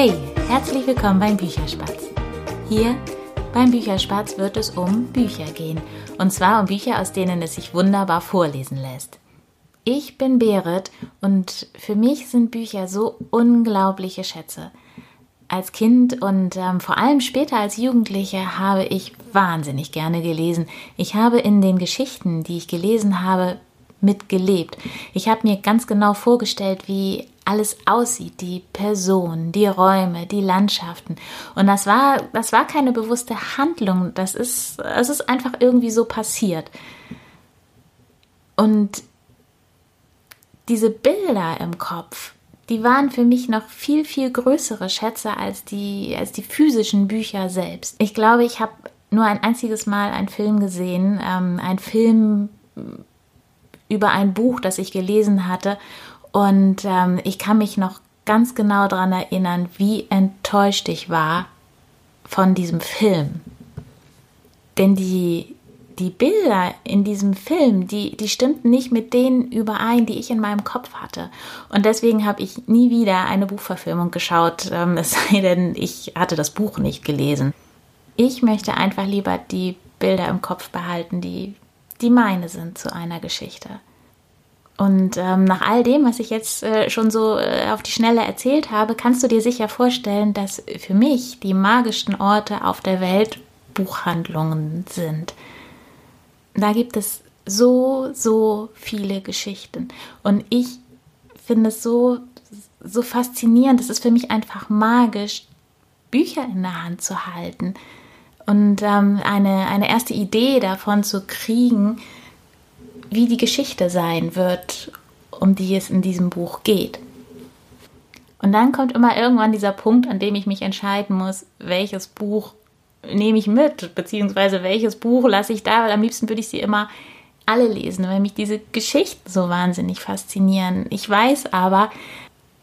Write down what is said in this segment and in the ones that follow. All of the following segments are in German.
Herzlich willkommen beim Bücherspatz. Hier beim Bücherspatz wird es um Bücher gehen. Und zwar um Bücher, aus denen es sich wunderbar vorlesen lässt. Ich bin Berit und für mich sind Bücher so unglaubliche Schätze. Als Kind und ähm, vor allem später als Jugendliche habe ich wahnsinnig gerne gelesen. Ich habe in den Geschichten, die ich gelesen habe, mitgelebt. Ich habe mir ganz genau vorgestellt, wie alles aussieht, die Person, die Räume, die Landschaften. Und das war, das war keine bewusste Handlung. Das ist, es ist einfach irgendwie so passiert. Und diese Bilder im Kopf, die waren für mich noch viel, viel größere Schätze als die, als die physischen Bücher selbst. Ich glaube, ich habe nur ein einziges Mal einen Film gesehen, ähm, ein Film über ein Buch, das ich gelesen hatte. Und ähm, ich kann mich noch ganz genau daran erinnern, wie enttäuscht ich war von diesem Film. Denn die, die Bilder in diesem Film, die, die stimmten nicht mit denen überein, die ich in meinem Kopf hatte. Und deswegen habe ich nie wieder eine Buchverfilmung geschaut, ähm, es sei denn, ich hatte das Buch nicht gelesen. Ich möchte einfach lieber die Bilder im Kopf behalten, die, die meine sind zu einer Geschichte. Und ähm, nach all dem, was ich jetzt äh, schon so äh, auf die Schnelle erzählt habe, kannst du dir sicher vorstellen, dass für mich die magischsten Orte auf der Welt Buchhandlungen sind. Da gibt es so, so viele Geschichten. Und ich finde es so, so faszinierend. Es ist für mich einfach magisch, Bücher in der Hand zu halten und ähm, eine, eine erste Idee davon zu kriegen, wie die Geschichte sein wird, um die es in diesem Buch geht. Und dann kommt immer irgendwann dieser Punkt, an dem ich mich entscheiden muss, welches Buch nehme ich mit, beziehungsweise welches Buch lasse ich da, weil am liebsten würde ich sie immer alle lesen, weil mich diese Geschichten so wahnsinnig faszinieren. Ich weiß aber,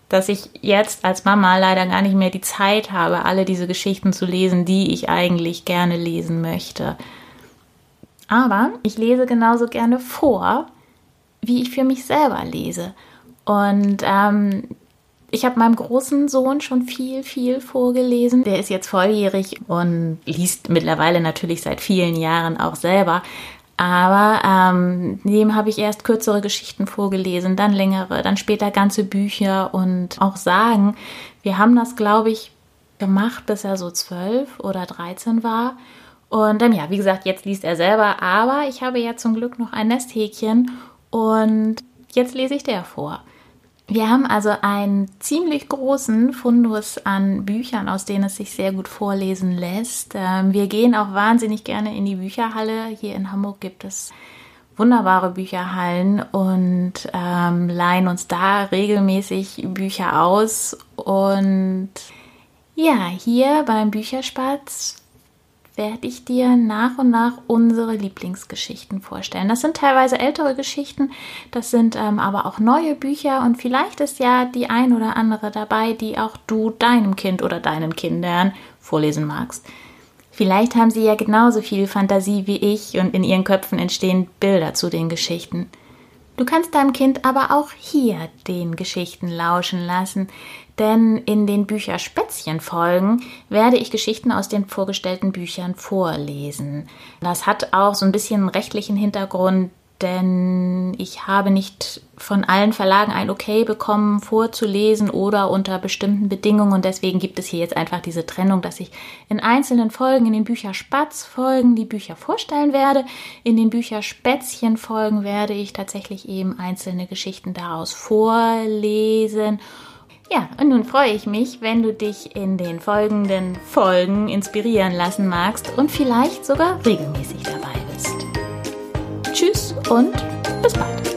dass ich jetzt als Mama leider gar nicht mehr die Zeit habe, alle diese Geschichten zu lesen, die ich eigentlich gerne lesen möchte. Aber ich lese genauso gerne vor, wie ich für mich selber lese. Und ähm, ich habe meinem großen Sohn schon viel, viel vorgelesen. Der ist jetzt volljährig und liest mittlerweile natürlich seit vielen Jahren auch selber. Aber ähm, dem habe ich erst kürzere Geschichten vorgelesen, dann längere, dann später ganze Bücher und auch Sagen. Wir haben das, glaube ich, gemacht, bis er so zwölf oder dreizehn war. Und ähm, ja, wie gesagt, jetzt liest er selber, aber ich habe ja zum Glück noch ein Nesthäkchen und jetzt lese ich der vor. Wir haben also einen ziemlich großen Fundus an Büchern, aus denen es sich sehr gut vorlesen lässt. Ähm, wir gehen auch wahnsinnig gerne in die Bücherhalle. Hier in Hamburg gibt es wunderbare Bücherhallen und ähm, leihen uns da regelmäßig Bücher aus. Und ja, hier beim Bücherspatz werde ich dir nach und nach unsere Lieblingsgeschichten vorstellen. Das sind teilweise ältere Geschichten, das sind ähm, aber auch neue Bücher und vielleicht ist ja die ein oder andere dabei, die auch du deinem Kind oder deinen Kindern vorlesen magst. Vielleicht haben sie ja genauso viel Fantasie wie ich und in ihren Köpfen entstehen Bilder zu den Geschichten. Du kannst deinem Kind aber auch hier den Geschichten lauschen lassen, denn in den Bücherspätzchen-Folgen werde ich Geschichten aus den vorgestellten Büchern vorlesen. Das hat auch so ein bisschen rechtlichen Hintergrund, denn ich habe nicht von allen Verlagen ein Okay bekommen, vorzulesen oder unter bestimmten Bedingungen. Und deswegen gibt es hier jetzt einfach diese Trennung, dass ich in einzelnen Folgen, in den Bücherspatz-Folgen die Bücher vorstellen werde. In den Bücherspätzchen-Folgen werde ich tatsächlich eben einzelne Geschichten daraus vorlesen. Ja, und nun freue ich mich, wenn du dich in den folgenden Folgen inspirieren lassen magst und vielleicht sogar regelmäßig dabei und bis bald.